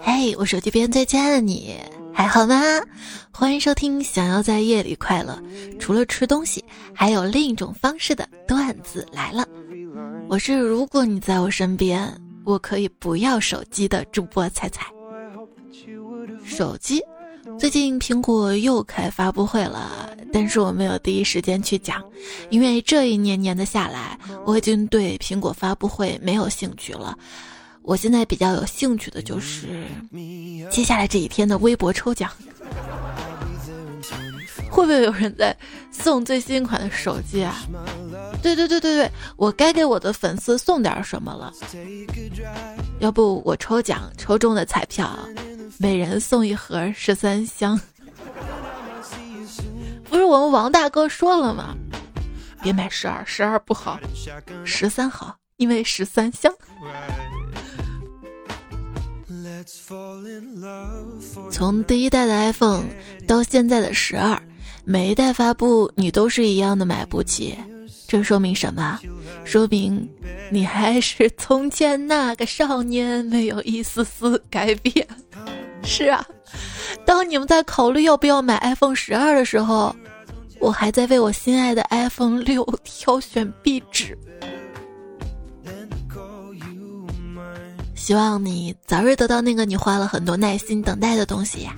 嘿，我手机边最亲爱的你还好吗？欢迎收听《想要在夜里快乐》，除了吃东西，还有另一种方式的段子来了。我是如果你在我身边，我可以不要手机的主播彩彩。手机。最近苹果又开发布会了，但是我没有第一时间去讲，因为这一年年的下来，我已经对苹果发布会没有兴趣了。我现在比较有兴趣的就是接下来这几天的微博抽奖，会不会有人在送最新款的手机啊？对对对对对，我该给我的粉丝送点什么了？要不我抽奖抽中的彩票？每人送一盒十三香，不是我们王大哥说了吗？别买十二，十二不好，十三好，因为十三香。从第一代的 iPhone 到现在的十二，每一代发布你都是一样的买不起，这说明什么？说明你还是从前那个少年，没有一丝丝改变。是啊，当你们在考虑要不要买 iPhone 十二的时候，我还在为我心爱的 iPhone 六挑选壁纸。希望你早日得到那个你花了很多耐心等待的东西呀。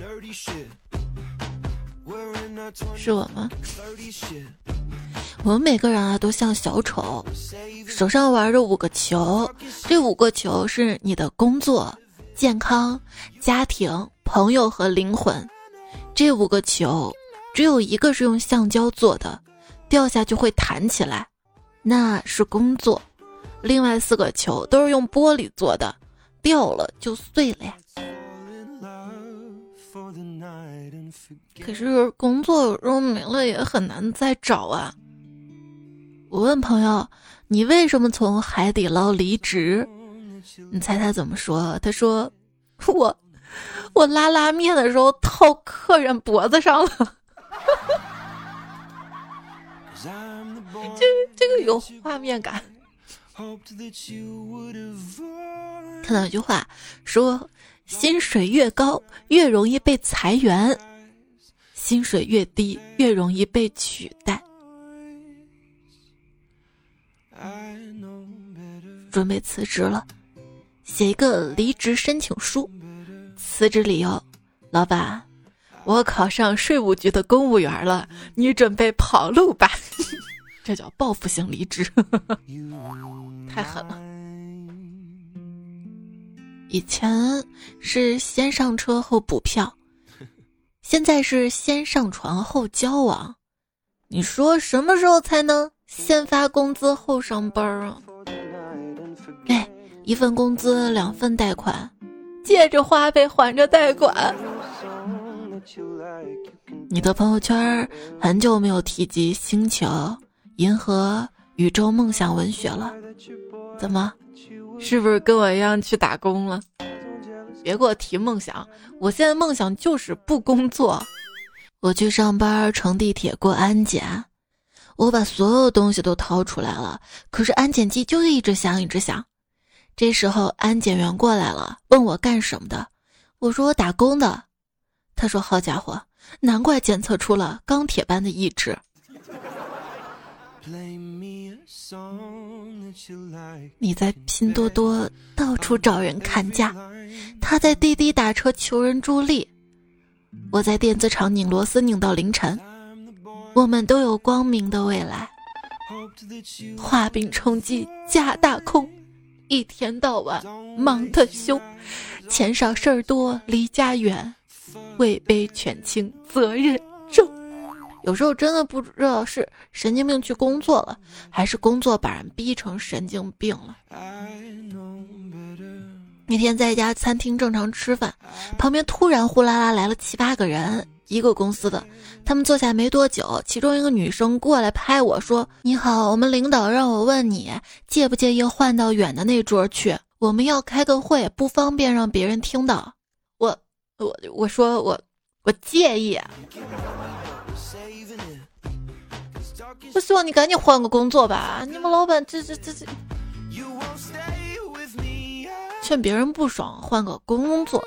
是我吗？我们每个人啊，都像小丑，手上玩着五个球，这五个球是你的工作。健康、家庭、朋友和灵魂，这五个球只有一个是用橡胶做的，掉下就会弹起来，那是工作；另外四个球都是用玻璃做的，掉了就碎了呀。可是工作有时候没了也很难再找啊。我问朋友：“你为什么从海底捞离职？”你猜他怎么说？他说：“我我拉拉面的时候套客人脖子上了。”这这个有画面感。看到一句话说：“薪水越高，越容易被裁员；薪水越低，越容易被取代。”准备辞职了。写一个离职申请书，辞职理由：老板，我考上税务局的公务员了，你准备跑路吧？这叫报复性离职，太狠了。以前是先上车后补票，现在是先上床后交往。你说什么时候才能先发工资后上班啊？哎。一份工资两份贷款，借着花呗还着贷款。你的朋友圈很久没有提及星球、银河、宇宙、梦想、文学了，怎么？是不是跟我一样去打工了？别给我提梦想，我现在梦想就是不工作。我去上班，乘地铁过安检，我把所有东西都掏出来了，可是安检机就一直响，一直响。这时候安检员过来了，问我干什么的，我说我打工的。他说：“好家伙，难怪检测出了钢铁般的意志。”你在拼多多到处找人砍价，他在滴滴打车求人助力，我在电子厂拧螺丝拧到凌晨。我们都有光明的未来。画饼充饥，假大空。一天到晚忙得凶，钱少事儿多，离家远，位卑权轻，责任重。有时候真的不知道是神经病去工作了，还是工作把人逼成神经病了。那天在一家餐厅正常吃饭，旁边突然呼啦啦来了七八个人。一个公司的，他们坐下没多久，其中一个女生过来拍我说：“你好，我们领导让我问你，介不介意换到远的那桌去？我们要开个会，不方便让别人听到。”我我我说我我介意。我希望你赶紧换个工作吧，你们老板这这这这。劝别人不爽换个工作，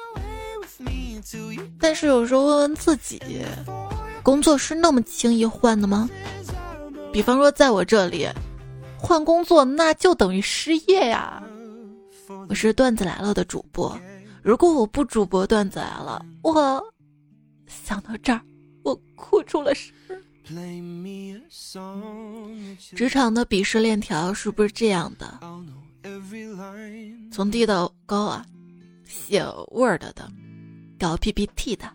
但是有时候问问自己，工作是那么轻易换的吗？比方说，在我这里，换工作那就等于失业呀。我是段子来了的主播，如果我不主播段子来了，我想到这儿，我哭出了声。职场的鄙视链条是不是这样的？从低到高啊，写 Word 的，搞 PPT 的，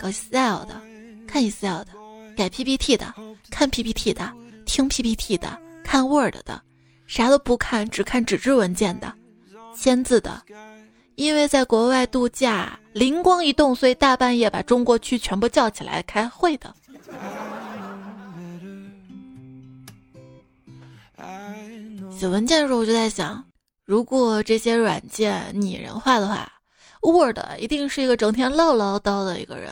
搞 Excel 的，看 Excel 的，改 PPT 的，看 PPT 的，听 PPT 的，看 Word 的，啥都不看，只看纸质文件的，签字的，因为在国外度假，灵光一动，所以大半夜把中国区全部叫起来开会的。写文件的时候，我就在想。如果这些软件拟人化的话，Word 一定是一个整天唠唠叨的一个人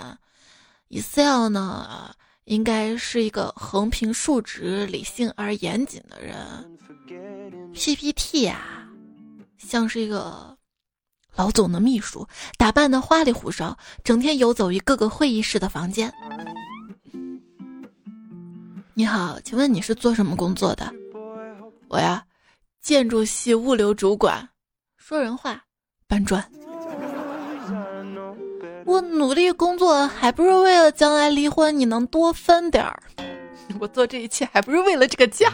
，Excel 呢，应该是一个横平竖直、理性而严谨的人，PPT 呀，像是一个老总的秘书，打扮的花里胡哨，整天游走于各个会议室的房间。你好，请问你是做什么工作的？我呀。建筑系物流主管，说人话，搬砖。我努力工作，还不是为了将来离婚你能多分点儿？我做这一切还不是为了这个家？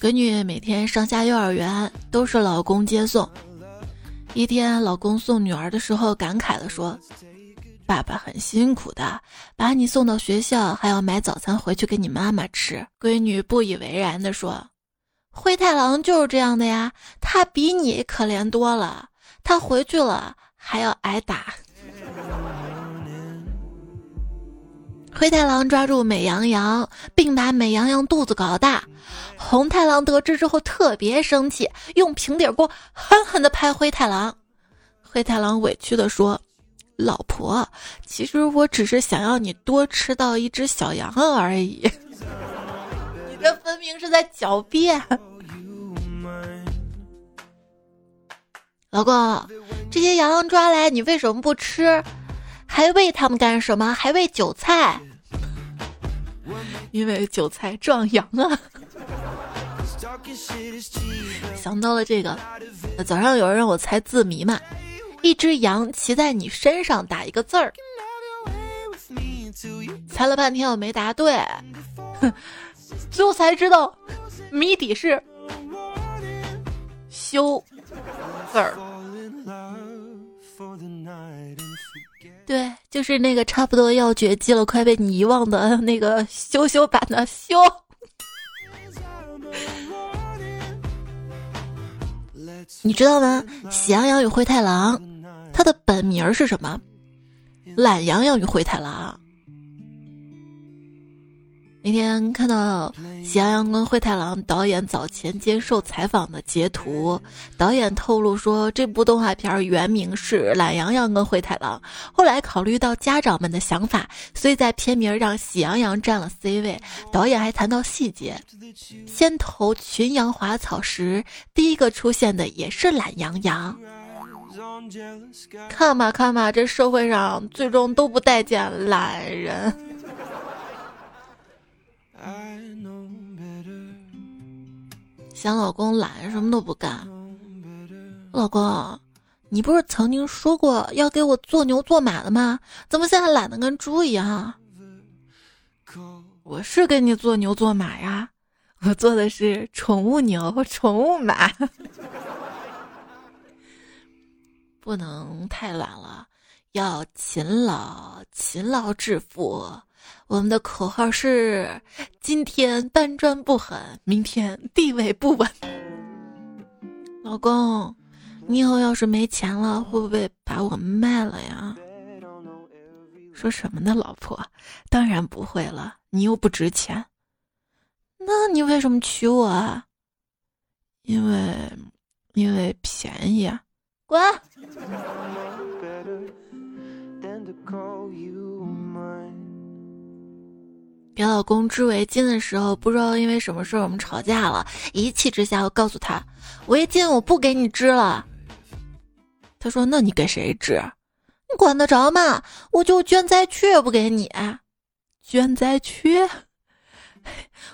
闺女每天上下幼儿园都是老公接送。一天，老公送女儿的时候，感慨的说。爸爸很辛苦的，把你送到学校，还要买早餐回去给你妈妈吃。闺女不以为然的说：“灰太狼就是这样的呀，他比你可怜多了，他回去了还要挨打。”灰太狼抓住美羊羊，并把美羊羊肚子搞大。红太狼得知之后特别生气，用平底锅狠狠地拍灰太狼。灰太狼委屈地说。老婆，其实我只是想要你多吃到一只小羊而已。你这分明是在狡辩。老公，这些羊抓来，你为什么不吃？还喂它们干什么？还喂韭菜？因为韭菜壮阳啊。想到了这个，早上有人让我猜字谜嘛。一只羊骑在你身上，打一个字儿。猜了半天我没答对，最后才知道谜底是修字儿。对，就是那个差不多要绝迹了，快被你遗忘的那个羞羞版的修。你知道吗？喜羊羊与灰太狼。他的本名是什么？懒羊羊与灰太狼。那天看到《喜羊羊跟灰太狼》导演早前接受采访的截图，导演透露说，这部动画片原名是《懒羊羊跟灰太狼》，后来考虑到家长们的想法，所以在片名让喜羊羊占了 C 位。导演还谈到细节，先头群羊滑草时，第一个出现的也是懒羊羊。看吧看吧，这社会上最终都不待见懒人。嫌老公懒，什么都不干。老公，你不是曾经说过要给我做牛做马的吗？怎么现在懒得跟猪一样？我是给你做牛做马呀，我做的是宠物牛、宠物马。不能太懒了，要勤劳，勤劳致富。我们的口号是：今天搬砖不狠，明天地位不稳。老公，你以后要是没钱了，会不会把我卖了呀？说什么呢，老婆？当然不会了，你又不值钱。那你为什么娶我啊？因为，因为便宜啊。滚！给老公织围巾的时候，不知道因为什么事儿我们吵架了，一气之下我告诉他，围巾我不给你织了。他说：“那你给谁织？你管得着吗？我就捐灾区也不给你，捐灾区，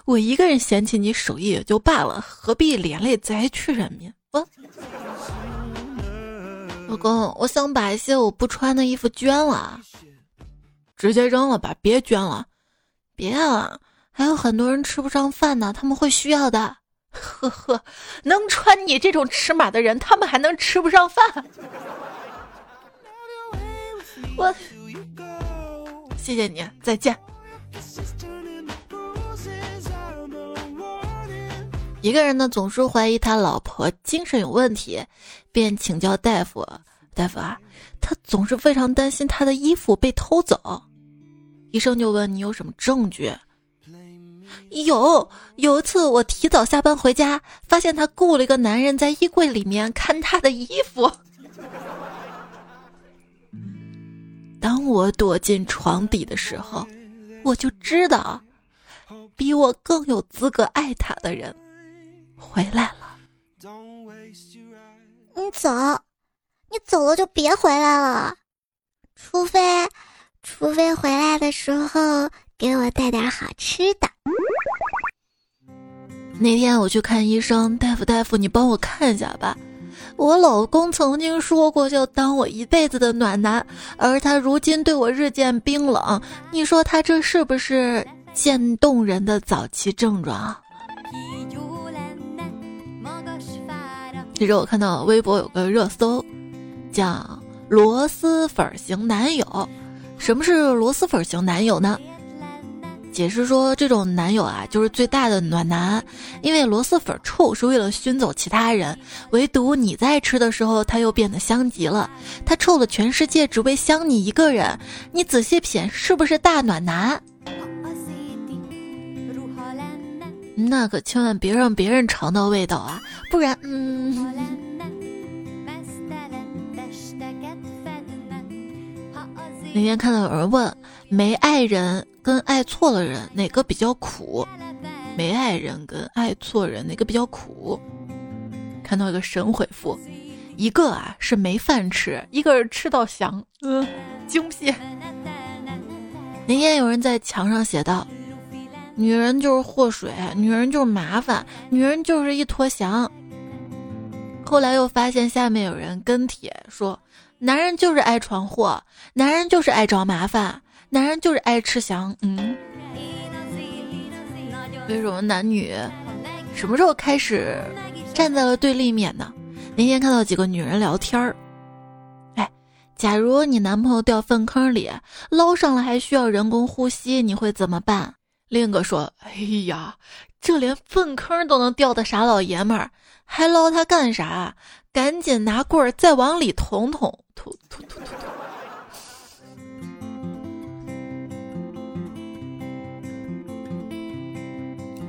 我一个人嫌弃你手艺也就罢了，何必连累灾区人民？”我老公，我想把一些我不穿的衣服捐了，直接扔了吧，别捐了。别啊，还有很多人吃不上饭呢，他们会需要的。呵呵，能穿你这种尺码的人，他们还能吃不上饭？我，谢谢你，再见。一个人呢，总是怀疑他老婆精神有问题，便请教大夫。大夫啊，他总是非常担心他的衣服被偷走。医生就问你有什么证据？有有一次我提早下班回家，发现他雇了一个男人在衣柜里面看他的衣服。当我躲进床底的时候，我就知道，比我更有资格爱他的人回来了。你走，你走了就别回来了，除非。除非回来的时候给我带点好吃的。那天我去看医生，大夫大夫，你帮我看一下吧。我老公曾经说过要当我一辈子的暖男，而他如今对我日渐冰冷。你说他这是不是渐冻人的早期症状？其实我看到微博有个热搜，叫“螺蛳粉型男友”。什么是螺蛳粉型男友呢？解释说，这种男友啊，就是最大的暖男，因为螺蛳粉臭是为了熏走其他人，唯独你在吃的时候，它又变得香极了。它臭了全世界，只为香你一个人。你仔细品，是不是大暖男？那可千万别让别人尝到味道啊，不然，嗯。那天看到有人问，没爱人跟爱错了人哪个比较苦？没爱人跟爱错人哪个比较苦？看到一个神回复，一个啊是没饭吃，一个是吃到翔。嗯，惊喜。那天有人在墙上写道：“女人就是祸水，女人就是麻烦，女人就是一坨翔。”后来又发现下面有人跟帖说。男人就是爱闯祸，男人就是爱找麻烦，男人就是爱吃翔。嗯，为什么男女什么时候开始站在了对立面呢？那天看到几个女人聊天儿，哎，假如你男朋友掉粪坑里，捞上来还需要人工呼吸，你会怎么办？另一个说：“哎呀，这连粪坑都能掉的傻老爷们儿，还捞他干啥？赶紧拿棍儿再往里捅捅。”突突突突突！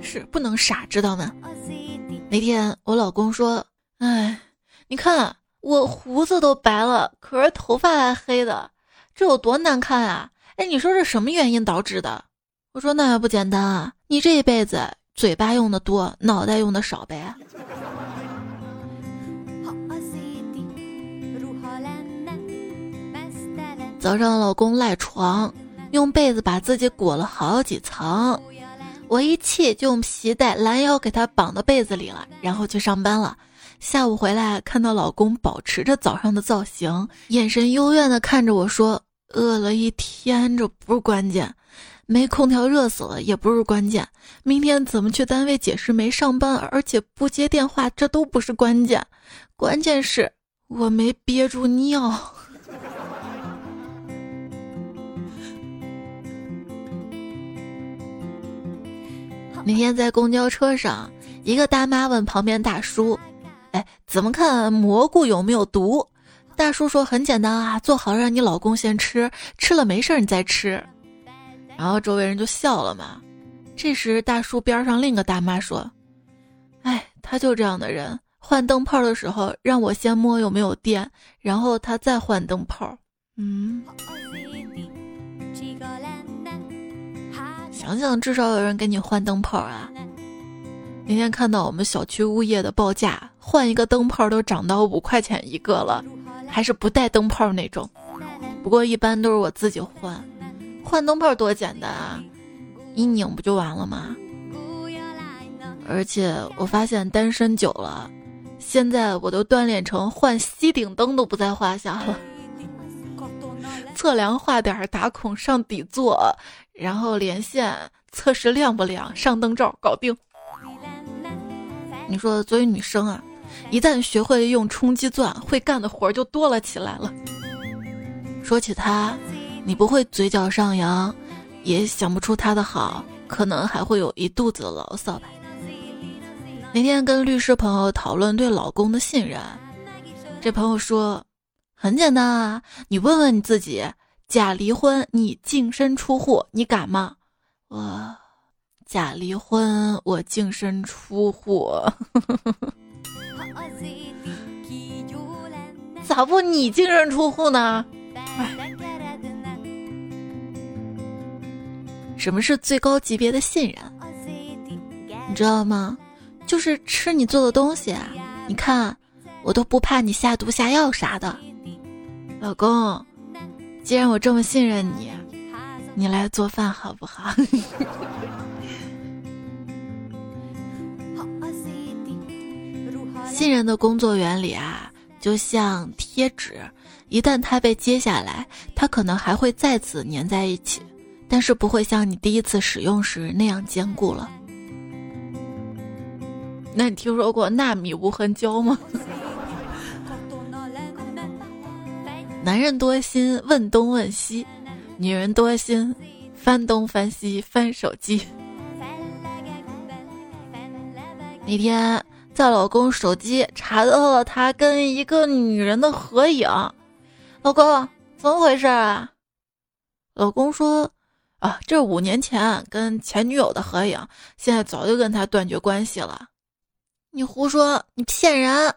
是不能傻，知道吗？那天我老公说：“哎，你看我胡子都白了，可是头发还黑的，这有多难看啊！”哎，你说是什么原因导致的？我说那还不简单啊，你这一辈子嘴巴用的多，脑袋用的少呗。早上，老公赖床，用被子把自己裹了好几层。我一气就用皮带拦腰给他绑到被子里了，然后去上班了。下午回来，看到老公保持着早上的造型，眼神幽怨的看着我说：“饿了一天，这不是关键；没空调热死了也不是关键；明天怎么去单位解释没上班，而且不接电话，这都不是关键。关键是我没憋住尿。”那天在公交车上，一个大妈问旁边大叔：“哎，怎么看蘑菇有没有毒？”大叔说：“很简单啊，做好让你老公先吃，吃了没事你再吃。”然后周围人就笑了嘛。这时大叔边上另一个大妈说：“哎，他就这样的人，换灯泡的时候让我先摸有没有电，然后他再换灯泡。”嗯。想想，至少有人给你换灯泡啊。那天看到我们小区物业的报价，换一个灯泡都涨到五块钱一个了，还是不带灯泡那种。不过一般都是我自己换，换灯泡多简单啊，一拧不就完了吗？而且我发现单身久了，现在我都锻炼成换吸顶灯都不在话下了。测量画点打孔上底座，然后连线测试亮不亮，上灯罩搞定。你说作为女生啊，一旦学会用冲击钻，会干的活就多了起来了。说起他，你不会嘴角上扬，也想不出他的好，可能还会有一肚子的牢骚吧。那天跟律师朋友讨论对老公的信任，这朋友说，很简单啊，你问问你自己，假离婚你净身出户，你敢吗？我。假离婚，我净身出户，咋不你净身出户呢？什么是最高级别的信任？你知道吗？就是吃你做的东西，你看我都不怕你下毒下药啥的。老公，既然我这么信任你，你来做饭好不好？信任的工作原理啊，就像贴纸，一旦它被揭下来，它可能还会再次粘在一起，但是不会像你第一次使用时那样坚固了。那你听说过纳米无痕胶吗？男人多心问东问西，女人多心翻东翻西翻手机。那天。在老公手机查到了他跟一个女人的合影，老公怎么回事啊？老公说：“啊，这五年前跟前女友的合影，现在早就跟他断绝关系了。”你胡说，你骗人！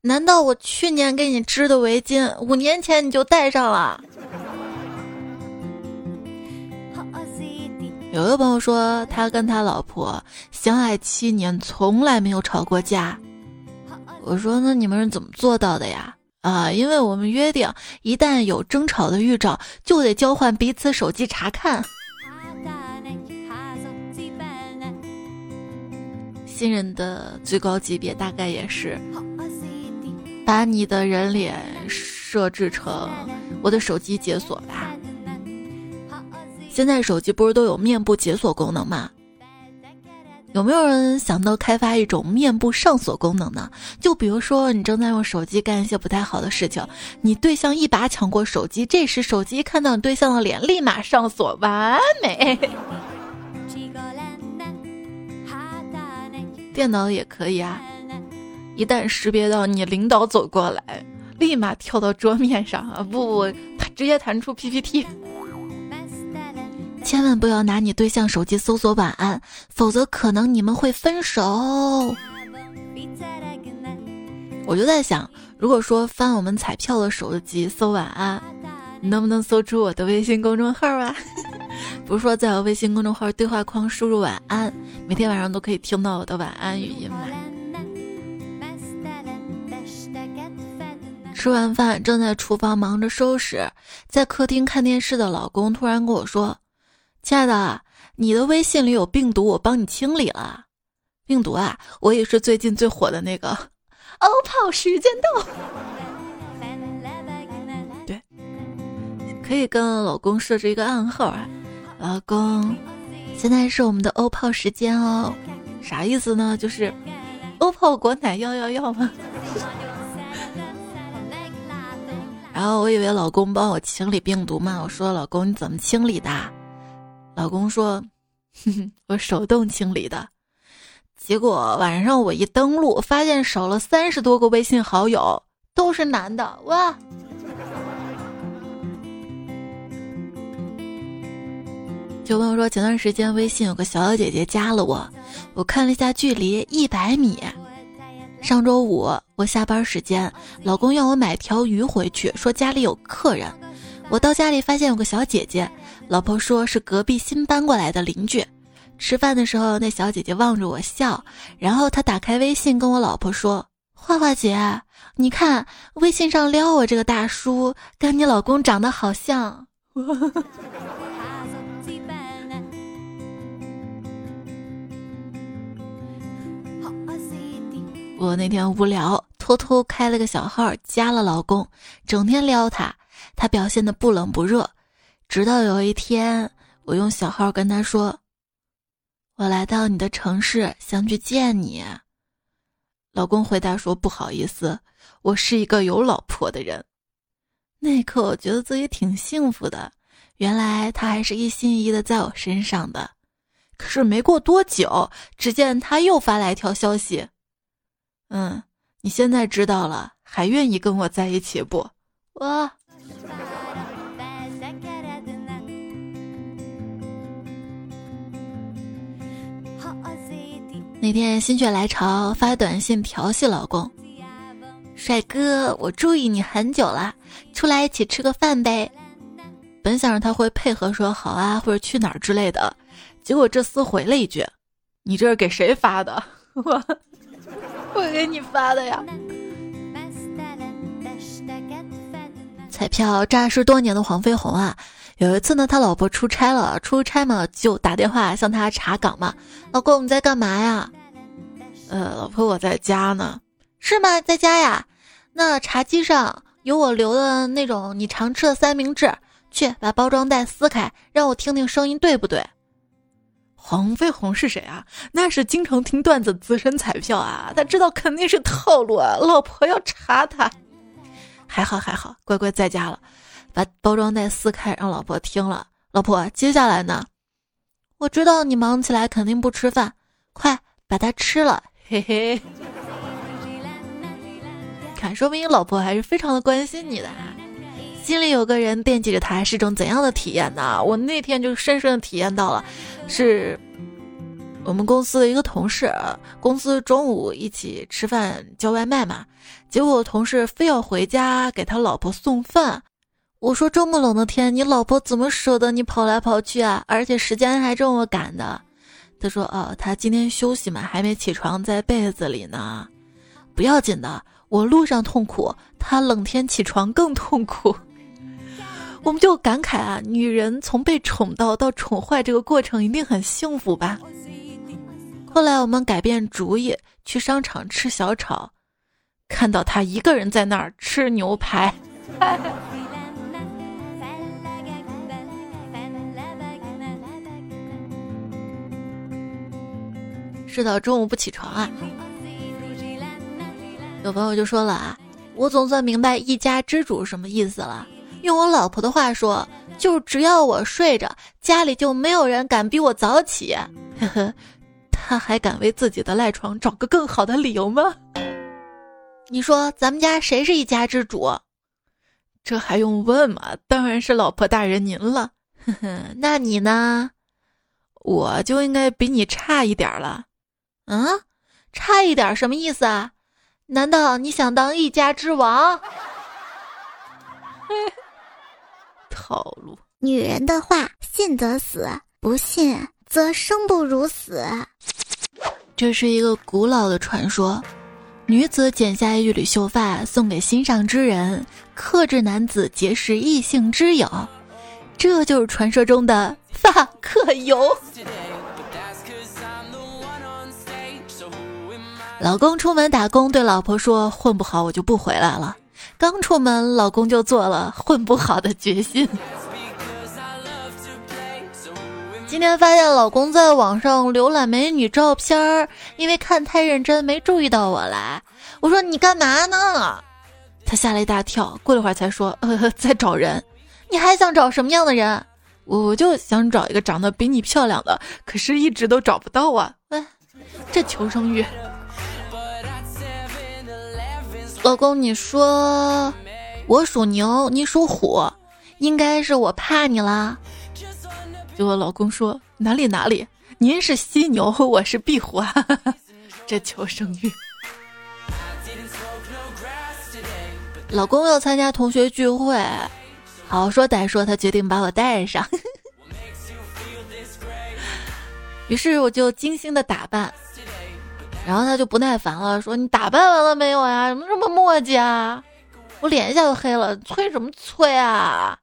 难道我去年给你织的围巾，五年前你就戴上了？有个朋友说，他跟他老婆相爱七年，从来没有吵过架。我说，那你们是怎么做到的呀？啊，因为我们约定，一旦有争吵的预兆，就得交换彼此手机查看。新人的最高级别大概也是，把你的人脸设置成我的手机解锁吧。现在手机不是都有面部解锁功能吗？有没有人想到开发一种面部上锁功能呢？就比如说你正在用手机干一些不太好的事情，你对象一把抢过手机，这时手机看到你对象的脸，立马上锁，完美。电脑也可以啊，一旦识别到你领导走过来，立马跳到桌面上啊，不不，他直接弹出 PPT。千万不要拿你对象手机搜索晚安，否则可能你们会分手。我就在想，如果说翻我们彩票的手机搜晚安，你能不能搜出我的微信公众号啊？不是说在我微信公众号对话框输入晚安，每天晚上都可以听到我的晚安语音吗？吃完饭正在厨房忙着收拾，在客厅看电视的老公突然跟我说。亲爱的，你的微信里有病毒，我帮你清理了。病毒啊，我也是最近最火的那个。欧泡时间到。对，可以跟老公设置一个暗号啊，老公，现在是我们的欧泡时间哦。啥意思呢？就是欧泡果奶要要要吗？然后我以为老公帮我清理病毒嘛，我说老公你怎么清理的？老公说：“哼哼我手动清理的，结果晚上我一登录，发现少了三十多个微信好友，都是男的。哇！”就朋友说，前段时间微信有个小小姐姐加了我，我看了一下距离一百米。上周五我下班时间，老公要我买条鱼回去，说家里有客人。我到家里发现有个小姐姐。老婆说是隔壁新搬过来的邻居。吃饭的时候，那小姐姐望着我笑，然后她打开微信跟我老婆说：“花花姐，你看微信上撩我这个大叔，跟你老公长得好像。” 我那天无聊，偷偷开了个小号，加了老公，整天撩他，他表现的不冷不热。直到有一天，我用小号跟他说：“我来到你的城市，想去见你。”老公回答说：“不好意思，我是一个有老婆的人。”那一刻，我觉得自己挺幸福的，原来他还是一心一意的在我身上的。可是没过多久，只见他又发来一条消息。嗯，你现在知道了，还愿意跟我在一起不？我！那天心血来潮发短信调戏老公，帅哥，我注意你很久了，出来一起吃个饭呗。本想着他会配合说好啊，或者去哪儿之类的，结果这厮回了一句：“你这是给谁发的？” 我。我给你发的呀。彩票诈尸多年的黄飞鸿啊，有一次呢，他老婆出差了，出差嘛就打电话向他查岗嘛。老公你在干嘛呀？呃，老婆我在家呢。是吗？在家呀？那茶几上有我留的那种你常吃的三明治，去把包装袋撕开，让我听听声音对不对？黄飞鸿是谁啊？那是经常听段子资深彩票啊，他知道肯定是套路啊。老婆要查他，还好还好，乖乖在家了，把包装袋撕开让老婆听了。老婆，接下来呢？我知道你忙起来肯定不吃饭，快把它吃了，嘿嘿。看，说明老婆还是非常的关心你的啊。心里有个人惦记着他是种怎样的体验呢？我那天就深深的体验到了，是我们公司的一个同事，公司中午一起吃饭叫外卖嘛，结果同事非要回家给他老婆送饭。我说这么冷的天，你老婆怎么舍得你跑来跑去啊？而且时间还这么赶的。他说哦，他今天休息嘛，还没起床，在被子里呢。不要紧的，我路上痛苦，他冷天起床更痛苦。我们就感慨啊，女人从被宠到到宠坏这个过程一定很幸福吧。后来我们改变主意，去商场吃小炒，看到他一个人在那儿吃牛排。是的，中午不起床啊。有朋友就说了啊，我总算明白一家之主什么意思了。用我老婆的话说，就只要我睡着，家里就没有人敢比我早起。呵呵，他还敢为自己的赖床找个更好的理由吗？你说咱们家谁是一家之主？这还用问吗？当然是老婆大人您了。呵呵，那你呢？我就应该比你差一点了。嗯，差一点什么意思啊？难道你想当一家之王？套路，女人的话信则死，不信则生不如死。这是一个古老的传说：女子剪下一缕秀发送给心上之人，克制男子结识异性之友，这就是传说中的发克油。老公出门打工，对老婆说：“混不好我就不回来了。”刚出门，老公就做了混不好的决心。今天发现老公在网上浏览美女照片儿，因为看太认真，没注意到我来。我说你干嘛呢？他吓了一大跳，过了会儿才说：“呃，在找人。你还想找什么样的人？我就想找一个长得比你漂亮的，可是一直都找不到啊！哎，这求生欲。”老公你说我属牛，你属虎，应该是我怕你啦。结果老公说哪里哪里，您是犀牛，我是壁虎，哈哈哈，这求生欲。老公要参加同学聚会，好说歹说他决定把我带上，于是我就精心的打扮。然后他就不耐烦了，说：“你打扮完了没有呀？怎么这么磨叽啊？”我脸一下就黑了，催什么催啊？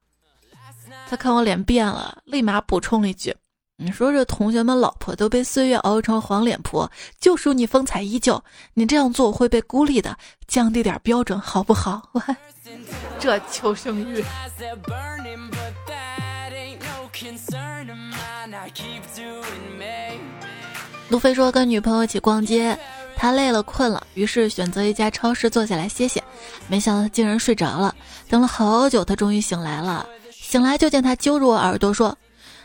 他看我脸变了，立马补充了一句：“你说这同学们老婆都被岁月熬成黄脸婆，就属你风采依旧。你这样做会被孤立的，降低点标准好不好？”我 这求生欲。路飞说跟女朋友一起逛街。他累了困了，于是选择一家超市坐下来歇歇，没想到他竟然睡着了。等了好久，他终于醒来了。醒来就见他揪住我耳朵说：“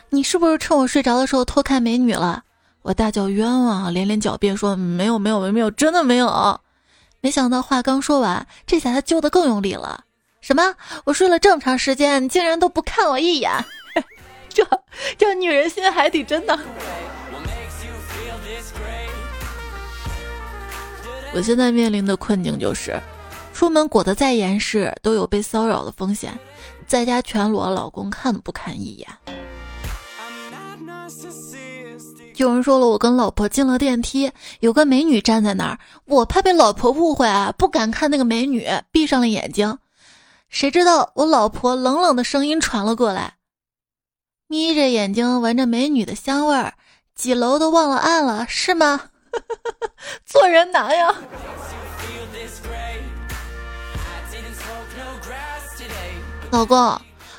你是不是趁我睡着的时候偷看美女了？”我大叫冤枉，连连狡辩说：“没有，没有，没有，真的没有。”没想到话刚说完，这下他揪得更用力了。什么？我睡了这么长时间，你竟然都不看我一眼？这这女人心海底针呢？我现在面临的困境就是，出门裹得再严实，都有被骚扰的风险；在家全裸，老公看都不看一眼。有人说了，我跟老婆进了电梯，有个美女站在那儿，我怕被老婆误会啊，不敢看那个美女，闭上了眼睛。谁知道我老婆冷冷的声音传了过来：“眯着眼睛闻着美女的香味儿，几楼都忘了按了，是吗？”做人难呀！老公，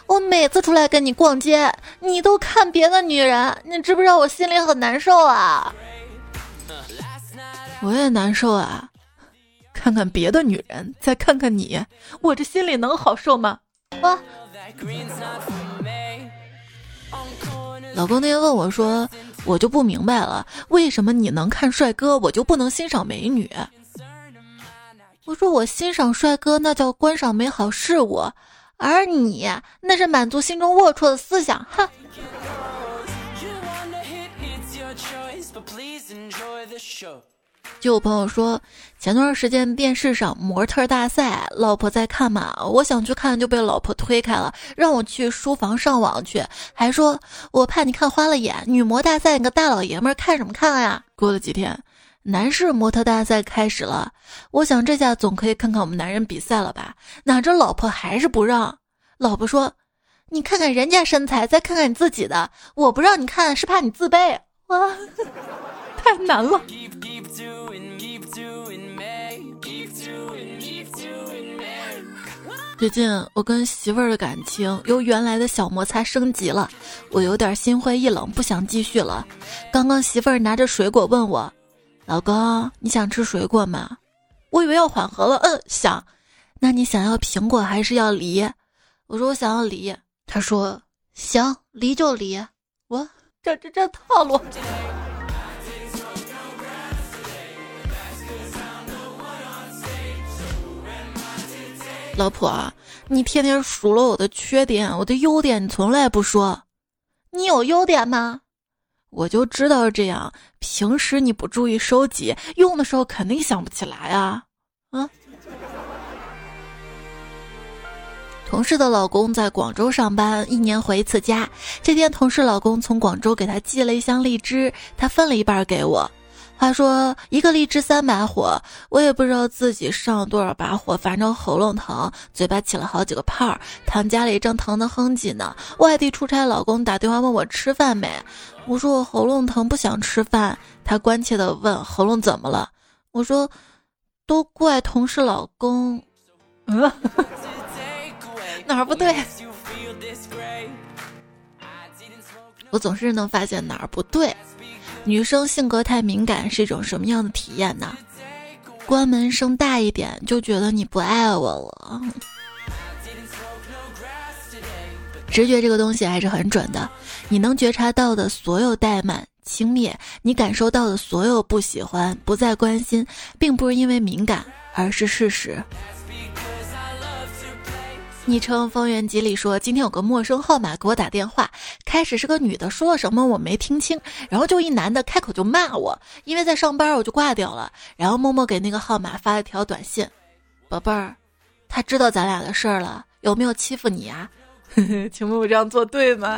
我每次出来跟你逛街，你都看别的女人，你知不知道我心里很难受啊？我也难受啊！看看别的女人，再看看你，我这心里能好受吗？啊！老公那天问我说：“我就不明白了，为什么你能看帅哥，我就不能欣赏美女？”我说：“我欣赏帅哥，那叫观赏美好事物，而你那是满足心中龌龊的思想。”哼。就有朋友说，前段时间电视上模特大赛，老婆在看嘛，我想去看就被老婆推开了，让我去书房上网去，还说我怕你看花了眼。女模大赛，你个大老爷们儿看什么看呀？过了几天，男士模特大赛开始了，我想这下总可以看看我们男人比赛了吧？哪知老婆还是不让，老婆说：“你看看人家身材，再看看你自己的，我不让你看是怕你自卑。”哇，太难了。最近我跟媳妇儿的感情由原来的小摩擦升级了，我有点心灰意冷，不想继续了。刚刚媳妇儿拿着水果问我：“老公，你想吃水果吗？”我以为要缓和了，嗯，想。那你想要苹果还是要梨？我说我想要梨。他说：“行，梨就梨。”我这这这套路。老婆，你天天数落我的缺点，我的优点你从来不说。你有优点吗？我就知道是这样。平时你不注意收集，用的时候肯定想不起来啊。啊。同事的老公在广州上班，一年回一次家。这天，同事老公从广州给他寄了一箱荔枝，他分了一半给我。话说一个荔枝三把火，我也不知道自己上了多少把火，反正喉咙疼，嘴巴起了好几个泡儿，躺家里正疼得哼唧呢。外地出差，老公打电话问我吃饭没，我说我喉咙疼，不想吃饭。他关切地问喉咙怎么了，我说都怪同事老公，嗯，哪儿不对？我总是能发现哪儿不对。女生性格太敏感是一种什么样的体验呢？关门声大一点就觉得你不爱我了。直觉这个东西还是很准的，你能觉察到的所有怠慢、轻蔑，你感受到的所有不喜欢、不再关心，并不是因为敏感，而是事实。昵称方圆几里说：“今天有个陌生号码给我打电话，开始是个女的，说了什么我没听清，然后就一男的开口就骂我，因为在上班，我就挂掉了。然后默默给那个号码发了条短信：‘宝贝儿，他知道咱俩的事儿了，有没有欺负你啊？’请问我这样做对吗？”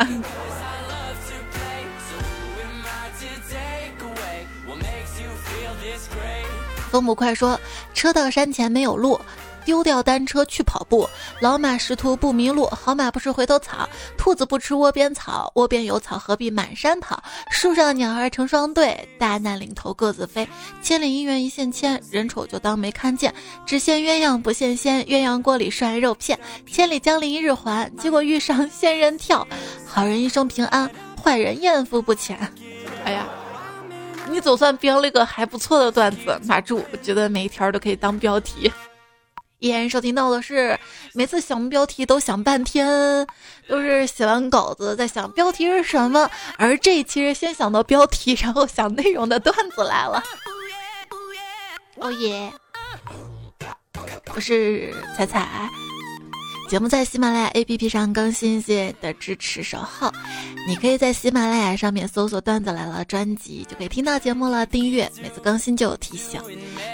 风不快说：“车到山前没有路，丢掉单车去跑步，老马识途不迷路，好马不吃回头草，兔子不吃窝边草，窝边有草何必满山跑？树上鸟儿成双对，大难临头各自飞，千里姻缘一线牵，人丑就当没看见，只羡鸳鸯不羡仙，鸳鸯锅里涮肉片，千里江陵一日还，结果遇上仙人跳，好人一生平安，坏人艳福不浅。哎呀，你总算编了一个还不错的段子，马住，我觉得每一条都可以当标题。依然收听到的是，每次想标题都想半天，都是写完稿子在想标题是什么，而这期是先想到标题，然后想内容的段子来了。哦耶！我是彩彩。节目在喜马拉雅 APP 上更新，谢谢的支持守候。你可以在喜马拉雅上面搜索“段子来了”专辑，就可以听到节目了。订阅每次更新就有提醒。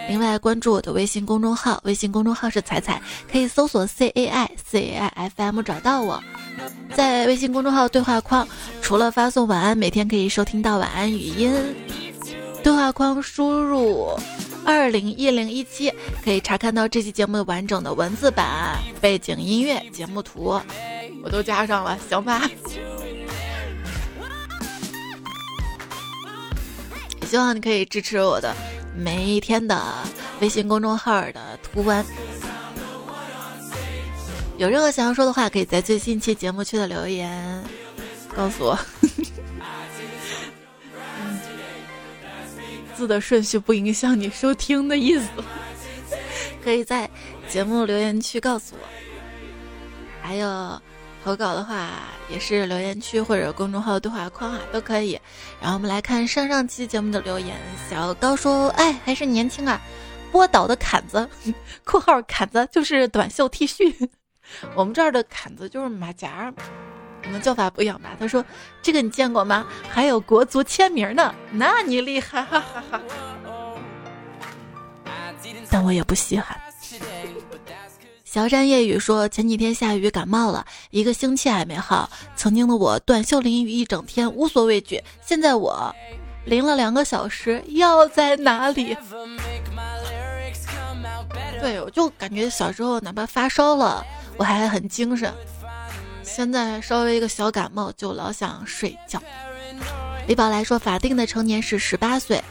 另外关注我的微信公众号，微信公众号是彩彩，可以搜索 C A I C A I F M 找到我。在微信公众号对话框，除了发送晚安，每天可以收听到晚安语音。对话框输入。二零一零一七可以查看到这期节目的完整的文字版、背景音乐、节目图，我都加上了，行吧？希望你可以支持我的每一天的微信公众号的图文。有任何想要说的话，可以在最新期节目区的留言告诉我。字的顺序不影响你收听的意思，可以在节目留言区告诉我。还有投稿的话，也是留言区或者公众号对话框啊，都可以。然后我们来看上上期节目的留言。小高说：“哎，还是年轻啊。”波导的坎子（ 括号坎子就是短袖 T 恤），我们这儿的坎子就是马甲。我们叫法不一样吧？他说：“这个你见过吗？还有国足签名呢，那你厉害！”哈哈哈。但我也不稀罕。小山夜雨说：“前几天下雨感冒了，一个星期还没好。曾经的我短袖淋雨一整天无所畏惧，现在我淋了两个小时，药在哪里？” 对，我就感觉小时候哪怕发烧了，我还很精神。现在稍微一个小感冒就老想睡觉。李宝来说，法定的成年是十八岁，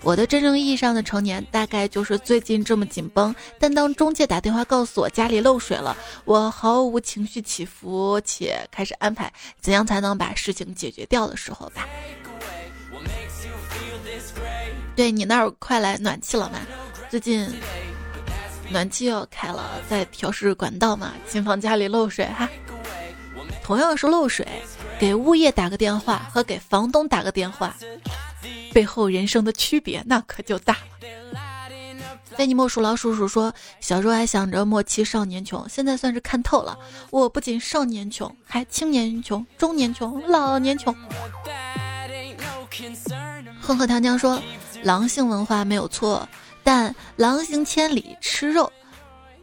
我的真正意义上的成年大概就是最近这么紧绷。但当中介打电话告诉我家里漏水了，我毫无情绪起伏，且开始安排怎样才能把事情解决掉的时候吧。对你那儿快来暖气了吗？最近暖气要开了，在调试管道嘛，谨防家里漏水哈。同样是漏水，给物业打个电话和给房东打个电话，背后人生的区别那可就大了。非你莫属老鼠鼠说，小时候还想着莫欺少年穷，现在算是看透了。我不仅少年穷，还青年穷、中年穷、老年穷。混合糖浆说，狼性文化没有错，但狼行千里吃肉，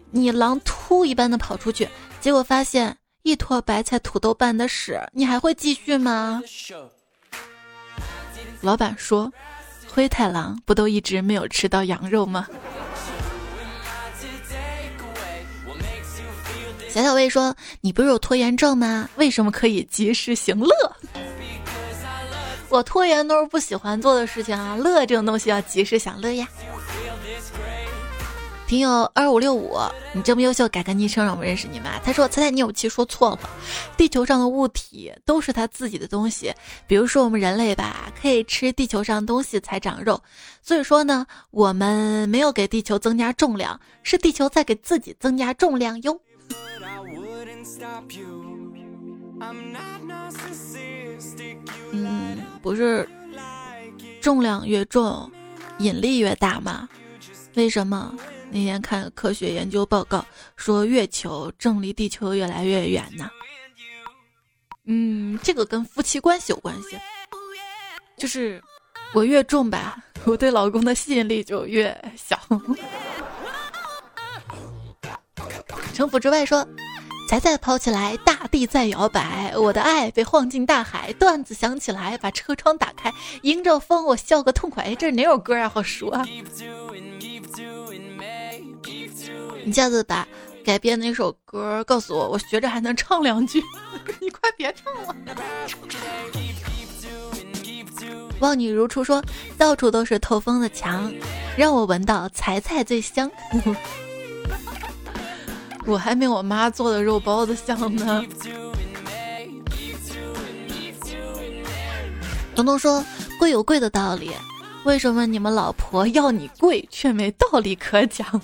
你狼突一般的跑出去，结果发现。一坨白菜土豆拌的屎，你还会继续吗？老板说：“灰太狼不都一直没有吃到羊肉吗？”小小薇说：“你不是有拖延症吗？为什么可以及时行乐？”我拖延都是不喜欢做的事情啊，乐这种东西要及时享乐呀。听友二五六五，你这么优秀，改个昵称让我们认识你吗？他说：“猜猜你有期说错了，地球上的物体都是他自己的东西，比如说我们人类吧，可以吃地球上东西才长肉，所以说呢，我们没有给地球增加重量，是地球在给自己增加重量哟。”嗯，不是，重量越重，引力越大吗？为什么？那天看科学研究报告说，月球正离地球越来越远呢。嗯，这个跟夫妻关系有关系，就是我越重吧，我对老公的吸引力就越小。城府之外说，彩彩跑起来，大地在摇摆，我的爱被晃进大海。段子响起来，把车窗打开，迎着风，我笑个痛快。哎，这是哪首歌呀？好熟啊！你下次把改编那首歌告诉我，我学着还能唱两句。你快别唱了。望你如初说，到处都是透风的墙，让我闻到菜菜最香。我还没我妈做的肉包子香呢。彤彤说，贵有贵的道理，为什么你们老婆要你贵却没道理可讲？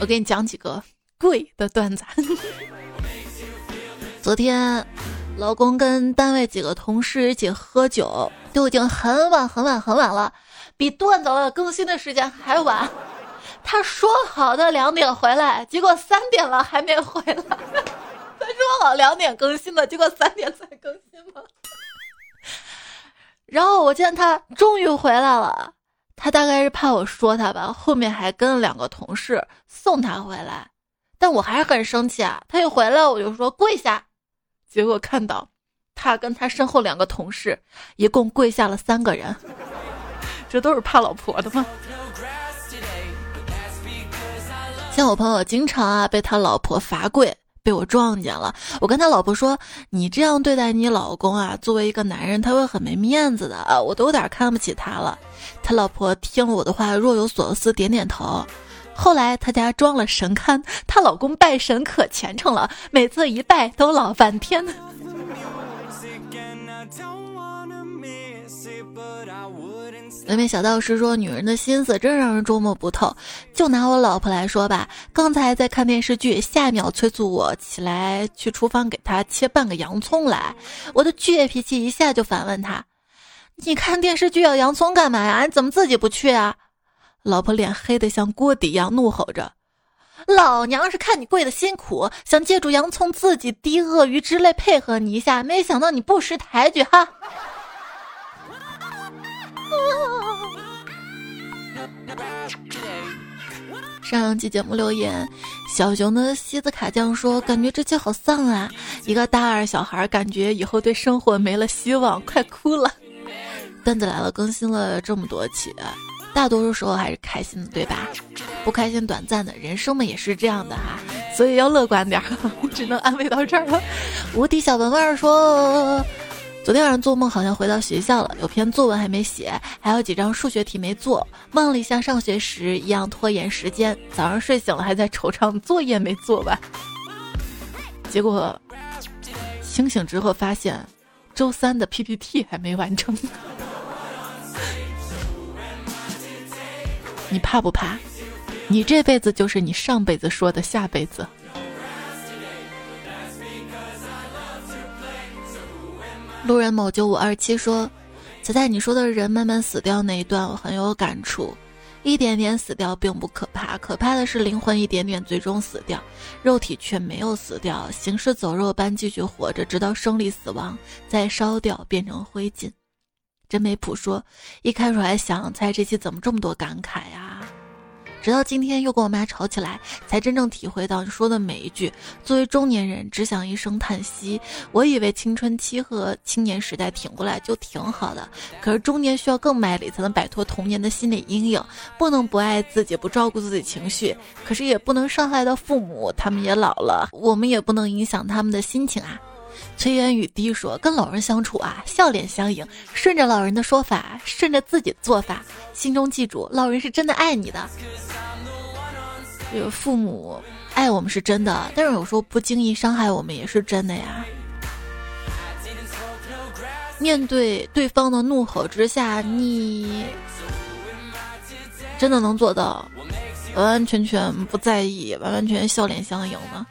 我给你讲几个贵的段子。昨天。老公跟单位几个同事一起喝酒，都已经很晚很晚很晚了，比段子更新的时间还晚。他说好的两点回来，结果三点了还没回来。他说好两点更新的，结果三点才更新吗？然后我见他终于回来了，他大概是怕我说他吧，后面还跟了两个同事送他回来，但我还是很生气啊。他一回来我就说跪下。结果看到，他跟他身后两个同事一共跪下了三个人，这都是怕老婆的吗？像我朋友经常啊被他老婆罚跪，被我撞见了。我跟他老婆说：“你这样对待你老公啊，作为一个男人他会很没面子的啊！”我都有点看不起他了。他老婆听了我的话，若有所思，点点头。后来他家装了神龛，她老公拜神可虔诚了，每次一拜都老半天。那位小道士说：“女人的心思真让人捉摸不透。”就拿我老婆来说吧，刚才在看电视剧，下一秒催促我起来去厨房给她切半个洋葱来，我的倔脾气一下就反问她：“你看电视剧要洋葱干嘛呀？你怎么自己不去啊？”老婆脸黑的像锅底一样，怒吼着：“老娘是看你跪的辛苦，想借助洋葱自己滴鳄鱼之类配合你一下，没想到你不识抬举哈！”上期节目留言，小熊的西子卡酱说：“感觉这期好丧啊，一个大二小孩，感觉以后对生活没了希望，快哭了。”段子来了，更新了这么多期。大多数时候还是开心的，对吧？不开心短暂的，人生嘛也是这样的哈，所以要乐观点儿。只能安慰到这儿了。无敌小文文说，昨天晚上做梦好像回到学校了，有篇作文还没写，还有几张数学题没做，梦里像上学时一样拖延时间。早上睡醒了还在惆怅作业没做完，结果清醒之后发现，周三的 PPT 还没完成。你怕不怕？你这辈子就是你上辈子说的下辈子。路人某九五二七说：“仔仔，你说的人慢慢死掉那一段，我很有感触。一点点死掉并不可怕，可怕的是灵魂一点点最终死掉，肉体却没有死掉，行尸走肉般继续活着，直到生理死亡，再烧掉变成灰烬。”真没谱说，一开始还想猜这期怎么这么多感慨呀，直到今天又跟我妈吵起来，才真正体会到你说的每一句。作为中年人，只想一声叹息。我以为青春期和青年时代挺过来就挺好的，可是中年需要更卖力才能摆脱童年的心理阴影，不能不爱自己，不照顾自己情绪，可是也不能伤害到父母，他们也老了，我们也不能影响他们的心情啊。崔烟雨滴说：“跟老人相处啊，笑脸相迎，顺着老人的说法，顺着自己的做法，心中记住，老人是真的爱你的。这个父母爱我们是真的，但是有时候不经意伤害我们也是真的呀。面对对方的怒吼之下，你真的能做到完完全全不在意，完完全全笑脸相迎吗？”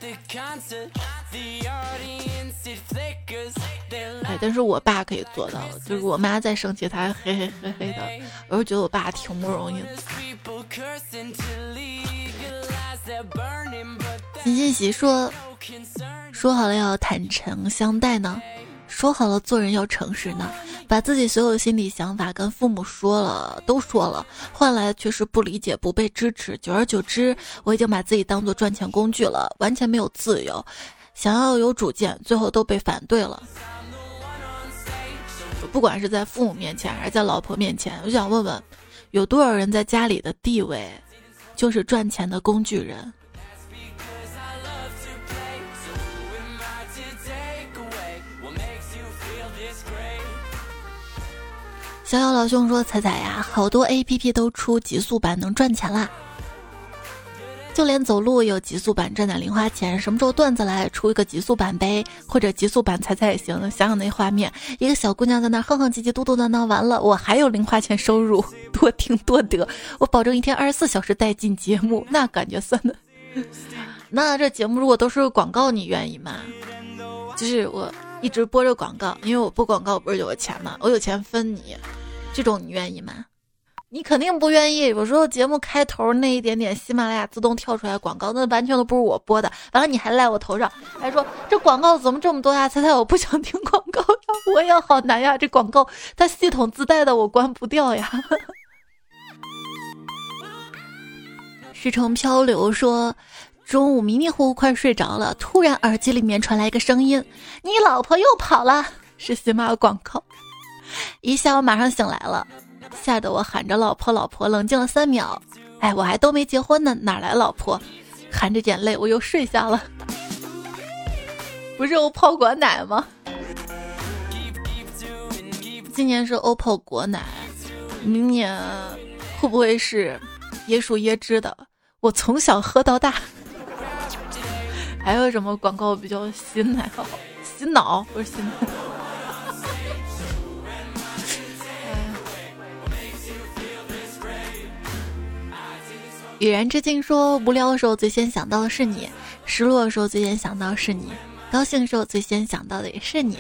哎，但是我爸可以做到，就是我妈再生气，他还嘿嘿嘿嘿的，我就觉得我爸挺不容易的。金欣喜说：“说好了要坦诚相待呢，说好了做人要诚实呢，把自己所有心理想法跟父母说了，都说了，换来却是不理解、不被支持。久而久之，我已经把自己当做赚钱工具了，完全没有自由。”想要有主见，最后都被反对了。不管是在父母面前还是在老婆面前，我想问问，有多少人在家里的地位，就是赚钱的工具人。逍遥老兄说：“彩彩呀，好多 A P P 都出极速版，能赚钱啦。就连走路有极速版，赚点零花钱。什么时候段子来出一个极速版呗？或者极速版彩彩也行。想想那画面，一个小姑娘在那哼哼唧唧、嘟嘟囔囔，完了我还有零花钱收入，多听多得。我保证一天二十四小时带进节目，那感觉算的。那这节目如果都是广告，你愿意吗？就是我一直播着广告，因为我播广告不是有钱吗？我有钱分你。”这种你愿意吗？你肯定不愿意。有时候节目开头那一点点喜马拉雅自动跳出来广告，那完全都不是我播的。完了你还赖我头上，还说这广告怎么这么多呀？猜猜我不想听广告呀，我也好难呀。这广告它系统自带的，我关不掉呀。时程漂流说，中午迷迷糊糊快睡着了，突然耳机里面传来一个声音：“你老婆又跑了。”是喜马广告。一下我马上醒来了，吓得我喊着老婆老婆，冷静了三秒。哎，我还都没结婚呢，哪来老婆？含着眼泪我又睡下了。不是 OPPO 果奶吗？今年是 OPPO 果奶，明年会不会是椰树椰汁的？我从小喝到大。还有什么广告比较 洗脑？洗脑不是洗脑。与然之境说，无聊的时候最先想到的是你，失落的时候最先想到的是你，高兴的时候最先想到的也是你。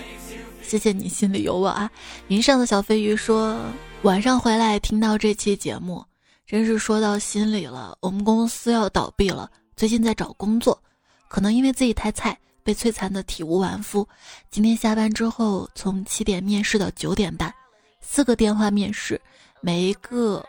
谢谢你心里有我啊！云上的小飞鱼说，晚上回来听到这期节目，真是说到心里了。我们公司要倒闭了，最近在找工作，可能因为自己太菜，被摧残的体无完肤。今天下班之后，从七点面试到九点半，四个电话面试，每一个。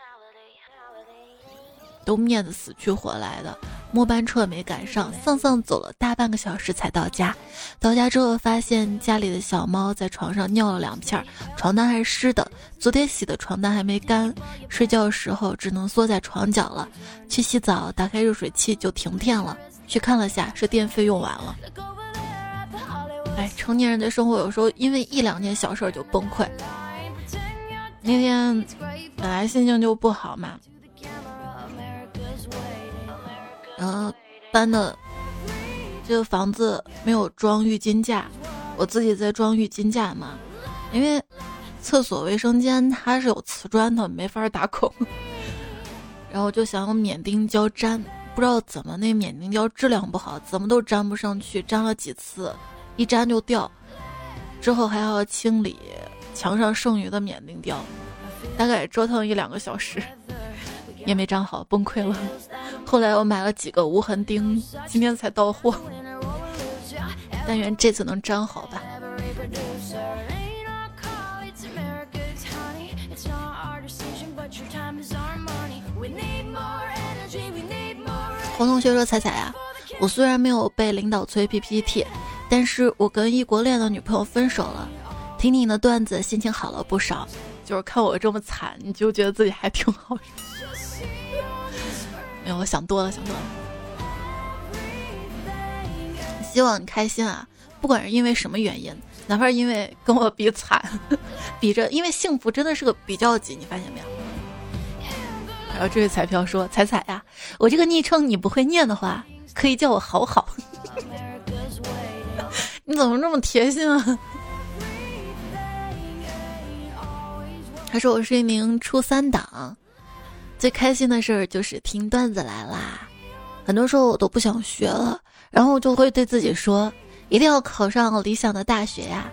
都面子死去活来的，末班车没赶上，丧丧走了大半个小时才到家。到家之后发现家里的小猫在床上尿了两片，床单还是湿的，昨天洗的床单还没干。睡觉的时候只能缩在床角了。去洗澡，打开热水器就停电了。去看了下，是电费用完了。哎，成年人的生活有时候因为一两件小事就崩溃。那天本来心情就不好嘛。然后搬的这个房子没有装浴巾架，我自己在装浴巾架嘛。因为厕所卫生间它是有瓷砖的，没法打孔。然后就想用免钉胶粘，不知道怎么那免钉胶质量不好，怎么都粘不上去，粘了几次，一粘就掉。之后还要清理墙上剩余的免钉胶，大概折腾一两个小时。也没粘好，崩溃了。后来我买了几个无痕钉，今天才到货。但愿这次能粘好吧。黄同学说：“彩彩啊，我虽然没有被领导催 PPT，但是我跟异国恋的女朋友分手了。听你的段子，心情好了不少。就是看我这么惨，你就觉得自己还挺好。”没有，我想多了，想多了。希望你开心啊！不管是因为什么原因，哪怕是因为跟我比惨，比着，因为幸福真的是个比较级，你发现没有？还有这位彩票说：“彩彩呀，我这个昵称你不会念的话，可以叫我好好。”你怎么这么贴心啊？他说我是一名初三党。最开心的事儿就是听段子来啦，很多时候我都不想学了，然后就会对自己说，一定要考上理想的大学呀！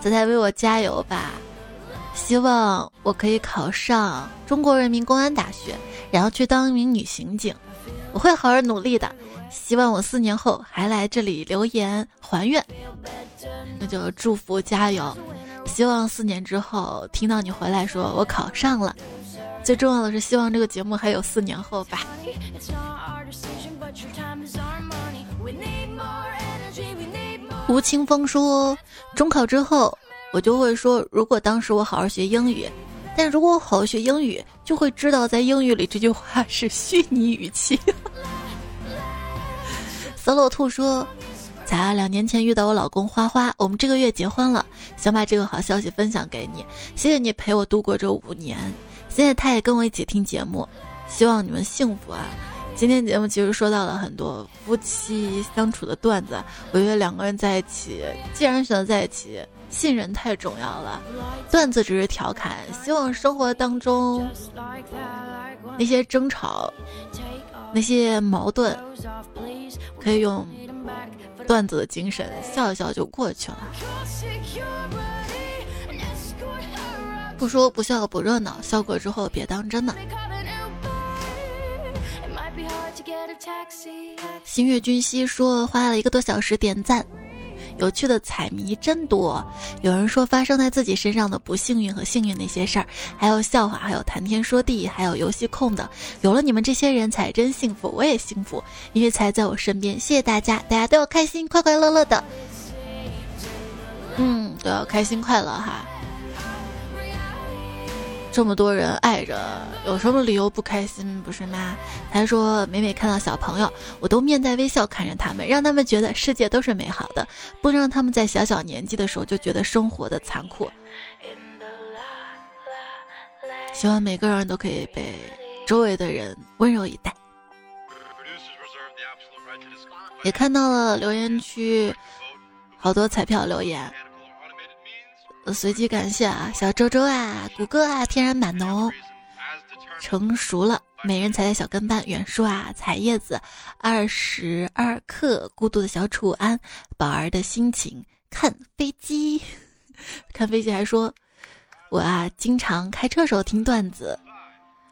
仔仔为我加油吧，希望我可以考上中国人民公安大学，然后去当一名女刑警，我会好好努力的。希望我四年后还来这里留言还愿，那就祝福加油。希望四年之后听到你回来说我考上了。最重要的是，希望这个节目还有四年后吧。吴清风说：“中考之后，我就会说，如果当时我好好学英语，但如果我好好学英语，就会知道在英语里这句话是虚拟语气。solo 兔说：“才两年前遇到我老公花花，我们这个月结婚了，想把这个好消息分享给你，谢谢你陪我度过这五年，现在他也跟我一起听节目，希望你们幸福啊。”今天节目其实说到了很多夫妻相处的段子，我觉得两个人在一起，既然选择在一起，信任太重要了。段子只是调侃，希望生活当中那些争吵、那些矛盾，可以用段子的精神笑一笑就过去了。不说不笑不热闹，笑过之后别当真的。新月君熙说花了一个多小时点赞，有趣的彩迷真多。有人说发生在自己身上的不幸运和幸运那些事儿，还有笑话，还有谈天说地，还有游戏控的。有了你们这些人才真幸福，我也幸福，因为才在我身边。谢谢大家，大家都要开心，快快乐乐的。嗯，都要开心快乐哈。这么多人爱着，有什么理由不开心？不是吗？他说每每看到小朋友，我都面带微笑看着他们，让他们觉得世界都是美好的，不让他们在小小年纪的时候就觉得生活的残酷。希望每个人都可以被周围的人温柔以待。也看到了留言区好多彩票留言。随机感谢啊，小周周啊，谷歌啊，天然满浓，成熟了，美人踩在小跟班，远树啊，采叶子，二十二克，孤独的小楚安，宝儿的心情，看飞机，看飞机还说，我啊，经常开车时候听段子，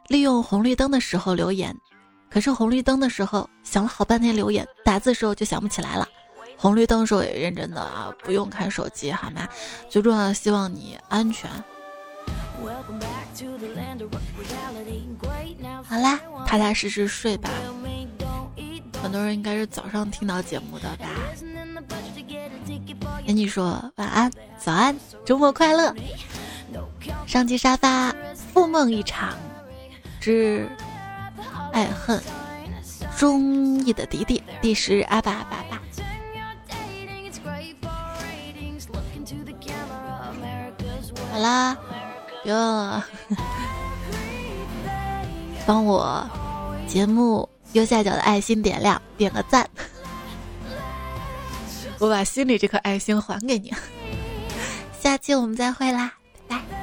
利用红绿灯的时候留言，可是红绿灯的时候想了好半天留言，打字时候就想不起来了。红绿灯时候也认真的啊，不用看手机好吗？最重要的，希望你安全。好啦，踏踏实实睡吧。很多人应该是早上听到节目的吧？跟你说晚安，早安，周末快乐。上期沙发，复梦一场之爱恨，中意的迪迪，第十日阿爸阿爸爸。好啦，别忘了 帮我节目右下角的爱心点亮，点个赞，我把心里这颗爱心还给你。下期我们再会啦。拜拜